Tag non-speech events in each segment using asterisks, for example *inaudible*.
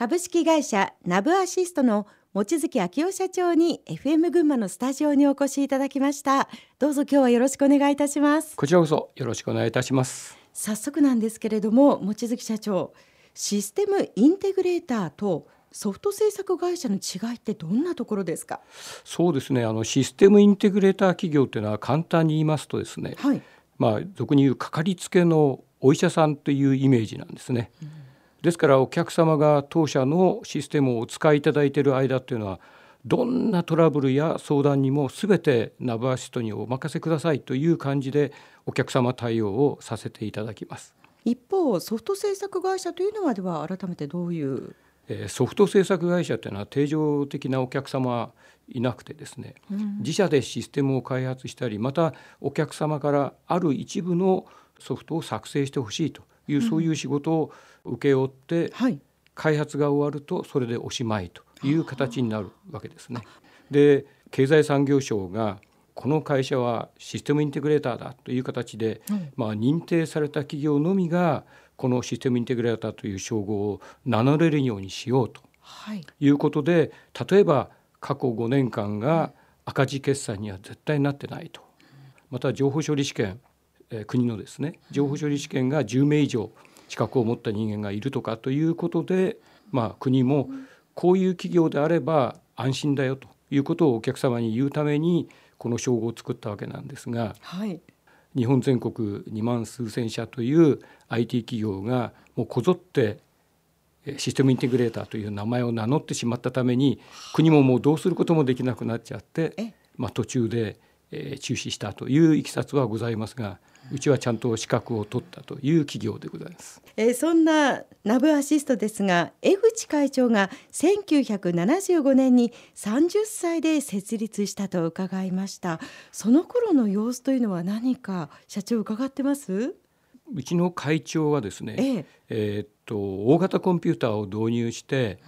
株式会社ナブアシストの望月明夫社長に FM 群馬のスタジオにお越しいただきました。どうぞ今日はよろしくお願いいたします。こちらこそよろしくお願いいたします。早速なんですけれども望月社長システムインテグレーターとソフト制作会社の違いってどんなところですか？そうですね。あのシステムインテグレーター企業というのは簡単に言いますとですね、はい、まあ俗に言うかかりつけのお医者さんというイメージなんですね。うん、ですからお客様が当社のシステムをお使いいただいている間というのはどんなトラブルや相談にも全てナブアシストにお任せくださいという感じでお客様対応をさせていただきます。一方ソフト制作会社というのはでは改めてどういうソフト制作会社というのは定常的なお客様いなくてですね、うん、自社でシステムを開発したりまたお客様からある一部のソフトを作成してほしいという、うん、そういう仕事を請け負って、はい、開発が終わるとそれでおしまいという形になるわけですね。で経済産業省がこの会社はシステムインテグレーターだという形で、うん、まあ、認定された企業のみがこのシステムインテグレーターという称号を名乗れるようにしようとい。うことで、はい、例えば過去5年間が赤字決算には絶対なってないと。また情報処理試験、えー、国のですね情報処理試験が10名以上資格を持った人間がいるとかということで、まあ、国もこういう企業であれば安心だよということをお客様に言うためにこの称号を作ったわけなんですが、はい、日本全国2万数千社という IT 企業がもうこぞってシステムインテグレーターという名前を名乗ってしまったために国ももうどうすることもできなくなっちゃって、まあ、途中で中止したといういきさつはございますがうちはちゃんと資格を取ったという企業でございます。えー、そんなナブアシストですが江口会長が1975年に30歳で設立したと伺いました。その頃の様子というのは何か社長伺ってます？うちの会長はですね、ええ。えー、っと大型コンピューターを導入して、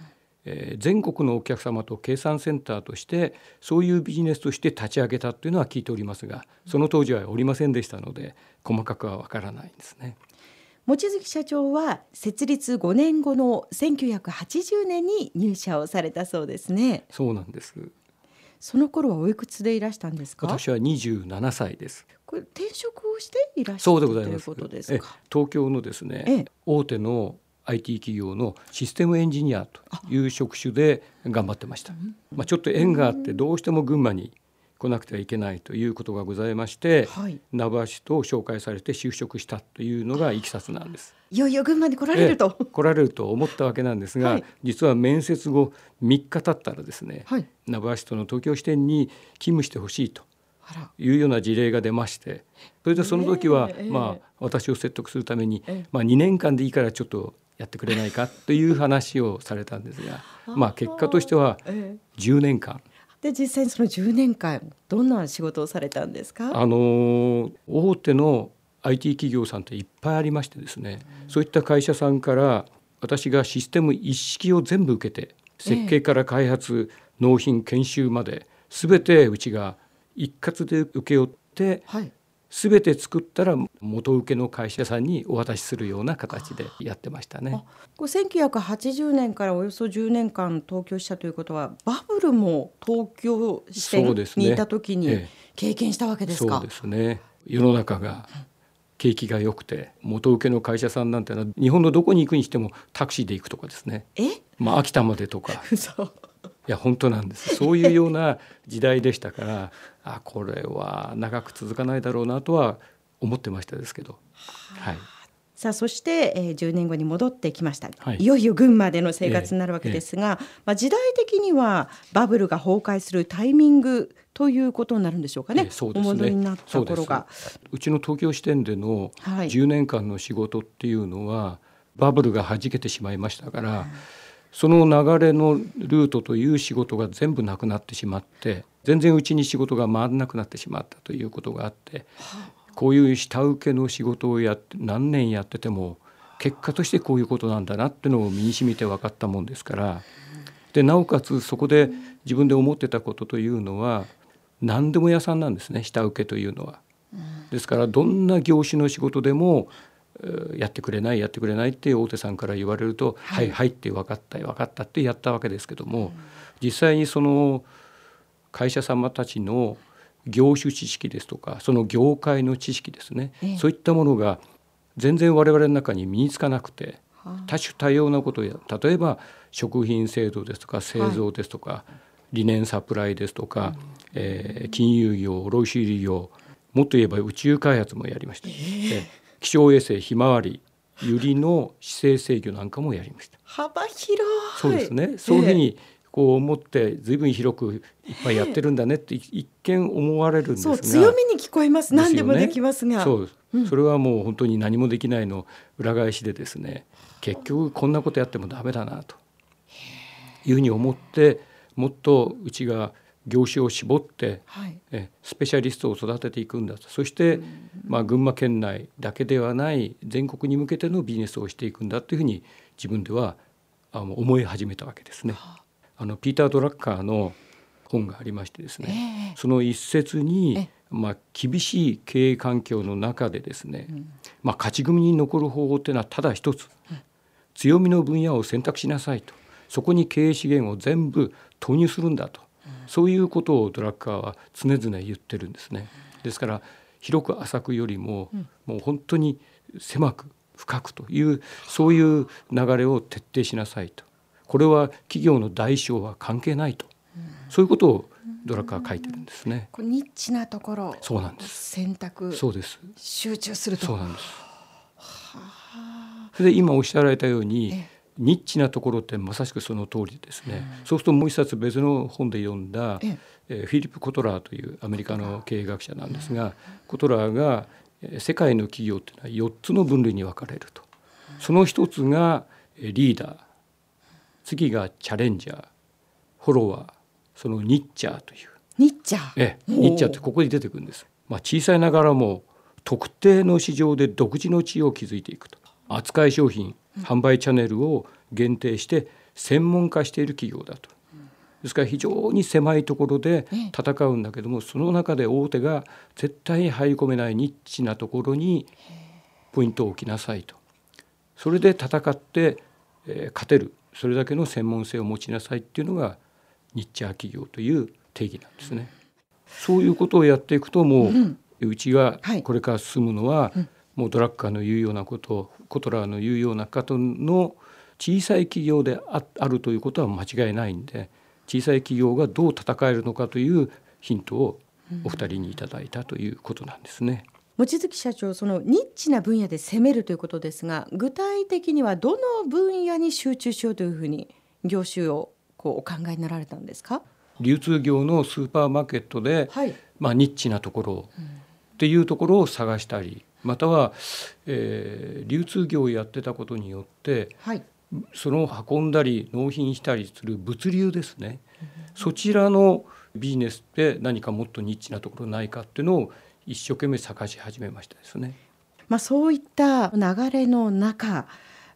えー、全国のお客様と計算センターとしてそういうビジネスとして立ち上げたというのは聞いておりますがその当時はおりませんでしたので細かくはわからないんですね。望月社長は設立5年後の1980年に入社をされたそうですね。そうなんです。その頃はおいくつでいらしたんですか？私は27歳です。これ転職をしていらっしゃるということですか？東京のですね、ええ、大手の IT 企業のシステムエンジニアという職種で頑張ってました。まあちょっと縁があってどうしても群馬に来なくてはいけないということがございまして、はい、名橋と紹介されて就職したというのがいきさつなんです。いよいよ群馬に来られると。来られると思ったわけなんですが、はい、実は面接後3日経ったらですね、はい、名橋との東京支店に勤務してほしいというような事例が出ましてそれでその時は、えー、まあ、私を説得するために、えー、まあ、2年間でいいからちょっとやってくれないかという話をされたんですがまあ結果としては10年間。で実際にその10年間どんな仕事をされたんですか？あの大手の IT 企業さんっていっぱいありましてですね、うん、そういった会社さんから私がシステム一式を全部受けて設計から開発、ええ、納品研修まで全てうちが一括で請け負って、はい、全て作ったら元請けの会社さんにお渡しするような形でやってましたね。これ1980年からおよそ10年間東京したということはバブルも東京支店にいた時に経験したわけですか？そうですね。世の中が景気が良くて元請けの会社さんなんてのは日本のどこに行くにしてもタクシーで行くとかですね。え、まあ、秋田までとか *laughs* いや本当なんです。*laughs* そういうような時代でしたからあこれは長く続かないだろうなとは思ってましたですけど。はい。さあそして、えー、10年後に戻ってきました、はい、いよいよ群馬での生活になるわけですが、えーえー、まあ、時代的にはバブルが崩壊するタイミングということになるんでしょうかね、えー、そうですね。お戻りになった頃が。うちの東京支店での10年間の仕事っていうのは、はい、バブルがはじけてしまいましたから、うんその流れのルートという仕事が全部なくなってしまって全然うちに仕事が回らなくなってしまったということがあって、こういう下請けの仕事をやって何年やってても結果としてこういうことなんだなっていうのを身にしみて分かったもんですからでなおかつそこで自分で思ってたことというのは何でも屋さんなんですね下請けというのは。ですからどんな業種の仕事でもやってくれないやってくれないって大手さんから言われると「はい、はい、はい」って分かった分かったってやったわけですけども、実際にその会社様たちの業種知識ですとかその業界の知識ですね、ええ、そういったものが全然我々の中に身につかなくて多種多様なことや例えば食品制度ですとか製造ですとか、はい、理念サプライですとか、うん、えー、金融業卸売業もっと言えば宇宙開発もやりました。えー、気象衛星ひまわり百合の姿勢制御なんかもやりました。幅広い。そうですね。そういうふうにこう思って随分広くいっぱいやってるんだねって一見思われるんですが、強みに聞こえます。何でもできますが。そう、うん、それはもう本当に何もできないの裏返しでですね。結局こんなことやってもダメだなというふうに思ってもっとうちが業種を絞って、はい、えスペシャリストを育てていくんだと。そして、まあ、群馬県内だけではない全国に向けてのビジネスをしていくんだというふうに自分ではあの思い始めたわけですね。あ。のピーター・ドラッカーの本がありましてですね、えー、その一節に、まあ、厳しい経営環境の中でですね、うん、まあ、勝ち組に残る方法っていうのはただ一つ、うん、強みの分野を選択しなさいと。そこに経営資源を全部投入するんだとそういうことをドラッカーは常々言ってるんですね。ですから広く浅くよりも、もう本当に狭く深くというそういう流れを徹底しなさいと。これは企業の大小は関係ないと、そういうことをドラッカー書いてるんですね。ニッチなところそうなんです。選択そうです。集中すると。そうなんです。で今おっしゃられたようにニッチなところってまさしくその通りですね、うん、そうするともう一冊別の本で読んだ、ええ。フィリップ・コトラーというアメリカの経営学者なんですが、うん、コトラーが世界の企業っていうのは4つの分類に分かれると、その一つがリーダー。次がチャレンジャー。フォロワー。そのニッチャーという。ニッチャー。ええニッチャーってここに出てくるんです、まあ、小さいながらも特定の市場で独自の地位を築いていくと。扱い商品販売チャンネルを限定して専門化している企業だと。ですから非常に狭いところで戦うんだけどもその中で大手が絶対に入り込めないニッチなところにポイントを置きなさいと。それで戦って勝てる。それだけの専門性を持ちなさいっていうのがニッチャー企業という定義なんですね。そういうことをやっていくともう、うちがこれから進むのは、もうドラッカーの言うようなことコトラーの言うような方の小さい企業であるということは間違いないんで小さい企業がどう戦えるのかというヒントをお二人にいただいたということなんですね。望月社長そのニッチな分野で攻めるということですが具体的にはどの分野に集中しようというふうに業種をこうお考えになられたんですか？流通業のスーパーマーケットで、はい、まあ、ニッチなところっていうところを探したりまたは、えー、流通業をやってたことによって、はい、その運んだり納品したりする物流ですね、うん、そちらのビジネスって何かもっとニッチなところないかっていうのを一生懸命探し始めましたですね。まあ、そういった流れの中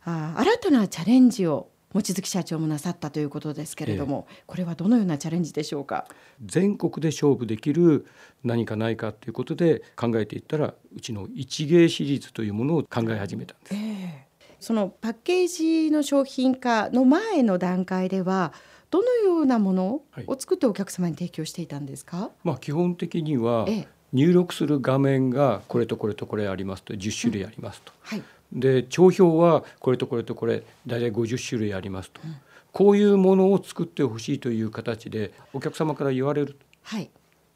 あ新たなチャレンジを望月社長もなさったということですけれども、ええ、これはどのようなチャレンジでしょうか？全国で勝負できる何かないかということで考えていったらうちの一芸シリーズというものを考え始めたんです、え、そのパッケージの商品化の前の段階ではどのようなものを作ってお客様に提供していたんですか、はい、まあ、基本的には入力する画面がこれとこれとこれありますと10種類ありますと。うん。はいで帳票はこれとこれとこれ大体50種類ありますと、うん、こういうものを作ってほしいという形でお客様から言われる、はい、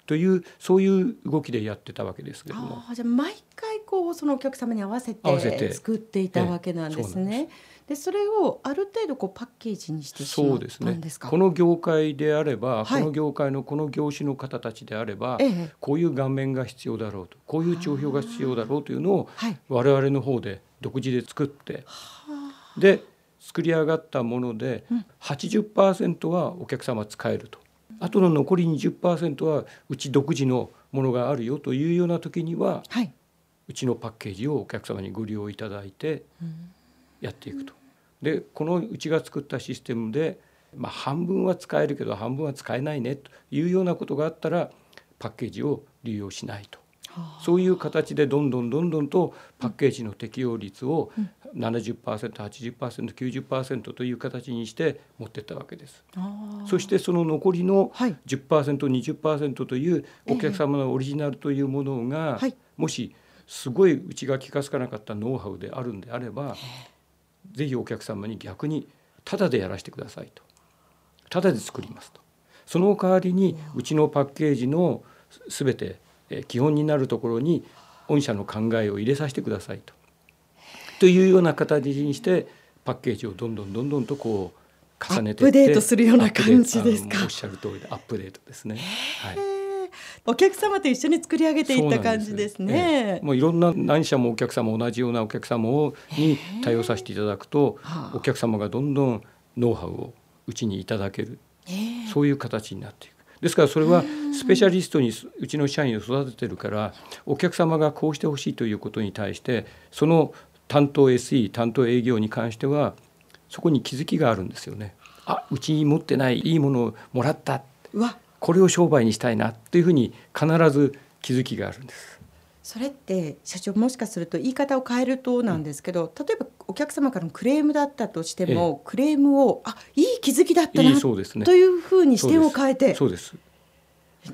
というそういう動きでやってたわけですけども。じゃあ毎回こうそのお客様に合わせて作っていたわけなんですね。でそれをある程度こうパッケージにして。そうですね。この業界であれば、はい、この業界のこの業種の方たちであれば、ええ、こういう顔面が必要だろうと、こういう帳票が必要だろうというのを、はい、我々の方で独自で作って、で作り上がったもので80%はお客様使えると。あとの残り20%はうち独自のものがあるよというような時には、はい、うちのパッケージをお客様にご利用いただいてやっていくと。でこのうちが作ったシステムで、まあ、半分は使えるけど半分は使えないねというようなことがあったらパッケージを利用しないとそういう形でどんどんどんどんとパッケージの適用率を 70%80%90% という形にして持っていったわけです。そしてその残りの 10%20% というお客様のオリジナルというものが、もしすごいうちが気が付かなかったノウハウであるんであればぜひお客様に逆にタダでやらせてくださいと。タダで作りますと。その代わりにうちのパッケージの全て基本になるところに御社の考えを入れさせてくださいと。というような形にしてパッケージをどんどんどんどんとこう重ねてアップデートするような感じですか？おっしゃる通りでアップデートですね。はい。お客様と一緒に作り上げていった感じですね。すもういろんな何社もお客様同じようなお客様をに対応させていただくと、お客様がどんどんノウハウをうちにいただける、そういう形になっていく。ですからそれはスペシャリストにうちの社員を育ててるからお客様がこうしてほしいということに対してその担当 SE 担当営業に関してはそこに気づきがあるんですよね。あうちに持ってないいいものをもらったこれを商売にしたいなっていうふうに必ず気づきがあるんです。それって社長もしかすると言い方を変えるとなんですけど、うん、例えばお客様からのクレームだったとしても、ええ、クレームをあいい気づきだったな、ね、というふうに視点を変えて。そうです。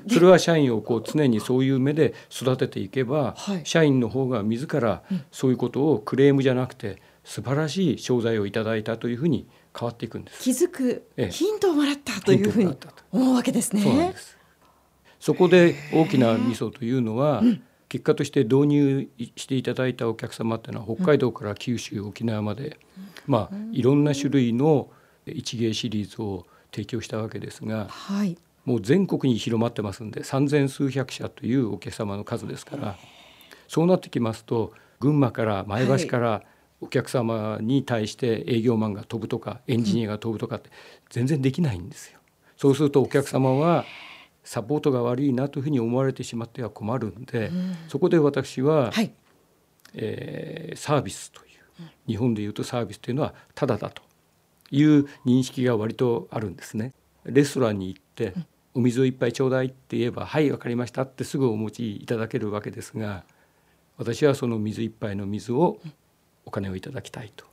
それは社員をこう常にそういう目で育てていけば、はい、社員の方が自らそういうことをクレームじゃなくて素晴らしい商材をいただいたというふうに変わっていくんです。気づく、ヒントをもらったというふうに思うわけですね。そこで大きなミソというのは、うん結果として導入していただいたお客様っていうのは北海道から九州、沖縄まで、まあ、いろんな種類の一芸シリーズを提供したわけですが、はい、もう全国に広まってますんで三千数百社というお客様の数ですからそうなってきますと群馬から前橋からお客様に対して営業マンが飛ぶとかエンジニアが飛ぶとかって全然できないんですよ。そうするとお客様はサポートが悪いなというふうに思われてしまっては困るんで、うん、そこで私は、はい、えー、サービスという日本でいうとサービスというのはただだという認識が割とあるんですね。レストランに行って、うん、お水を一杯ちょうだいって言えば「はい分かりました」ってすぐお持ちいただけるわけですが私はその水一杯の水をお金をいただきたいと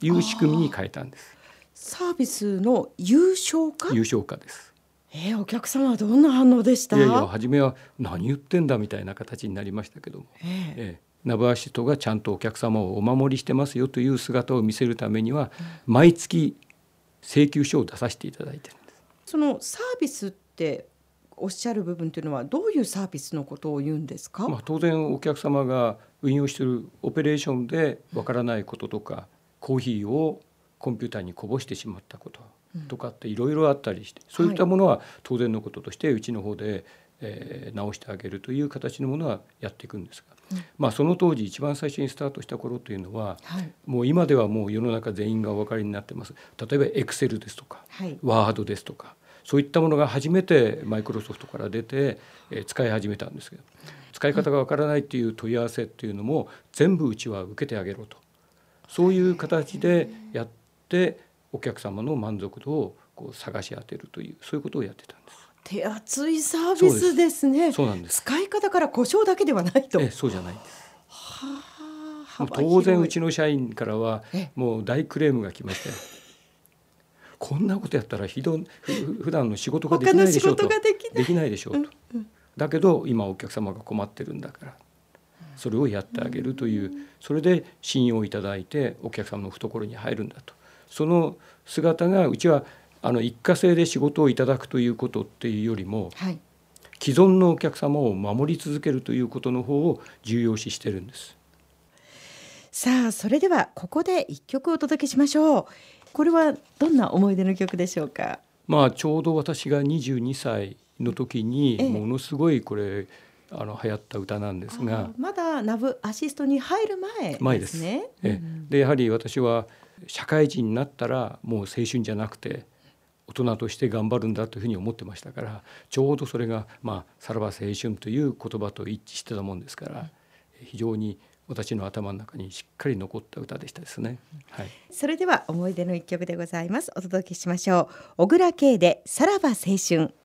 いう仕組みに変えたんです。サービスの有償化？有償化ですえー、お客様はどんな反応でした？いやいや初めは何言ってんだみたいな形になりましたけども、えー、えーナブアシトがちゃんとお客様をお守りしてますよという姿を見せるためには、うん、毎月請求書を出させていただいてるんです。そのサービスっておっしゃる部分というのはどういうサービスのことを言うんですか、まあ、当然お客様が運用しているオペレーションでわからないこととか、うん、コーヒーをコンピューターにこぼしてしまったこととかっていろいろあったりして、そういったものは当然のこととしてうちの方で、えー、直してあげるという形のものはやっていくんですが、うん、まあ、その当時一番最初にスタートした頃というのは、はい、もう今ではもう世の中全員がお分かりになってます。例えばエクセルですとか、はい、ワードですとかそういったものが初めてマイクロソフトから出て、えー、使い始めたんですけど使い方がわからないっていう問い合わせっていうのも全部うちは受けてあげろと。そういう形でやってお客様の満足度をこう探し当てるというそういうことをやってたんです。手厚いサービスですね。そうなんです。使い方から故障だけではないと。えそうじゃないです。はあ、当然うちの社員からはもう大クレームが来まして。*laughs* こんなことやったらひど普段の仕事ができないでしょうとできないでしょうと、うんうん、だけど今お客様が困ってるんだからそれをやってあげるというそれで信用いただいてお客様の懐に入るんだとその姿がうちはあの一過性で仕事をいただくということっていうよりも、はい、既存のお客様を守り続けるということの方を重要視してるんです。さあそれではここで一曲お届けしましょう。これはどんな思い出の曲でしょうか？まあちょうど私が22歳の時にものすごいこれ、あの流行った歌なんですがまだナブアシストに入る前ですね。前です、でやはり私は社会人になったらもう青春じゃなくて大人として頑張るんだというふうに思ってましたからちょうどそれが、まあ「さらば青春」という言葉と一致してたもんですから非常に私の頭の中にしっかり残った歌でしたですね。はい、それでは思い出の一曲でございます。お届けしましょう。小倉圭でさらば青春。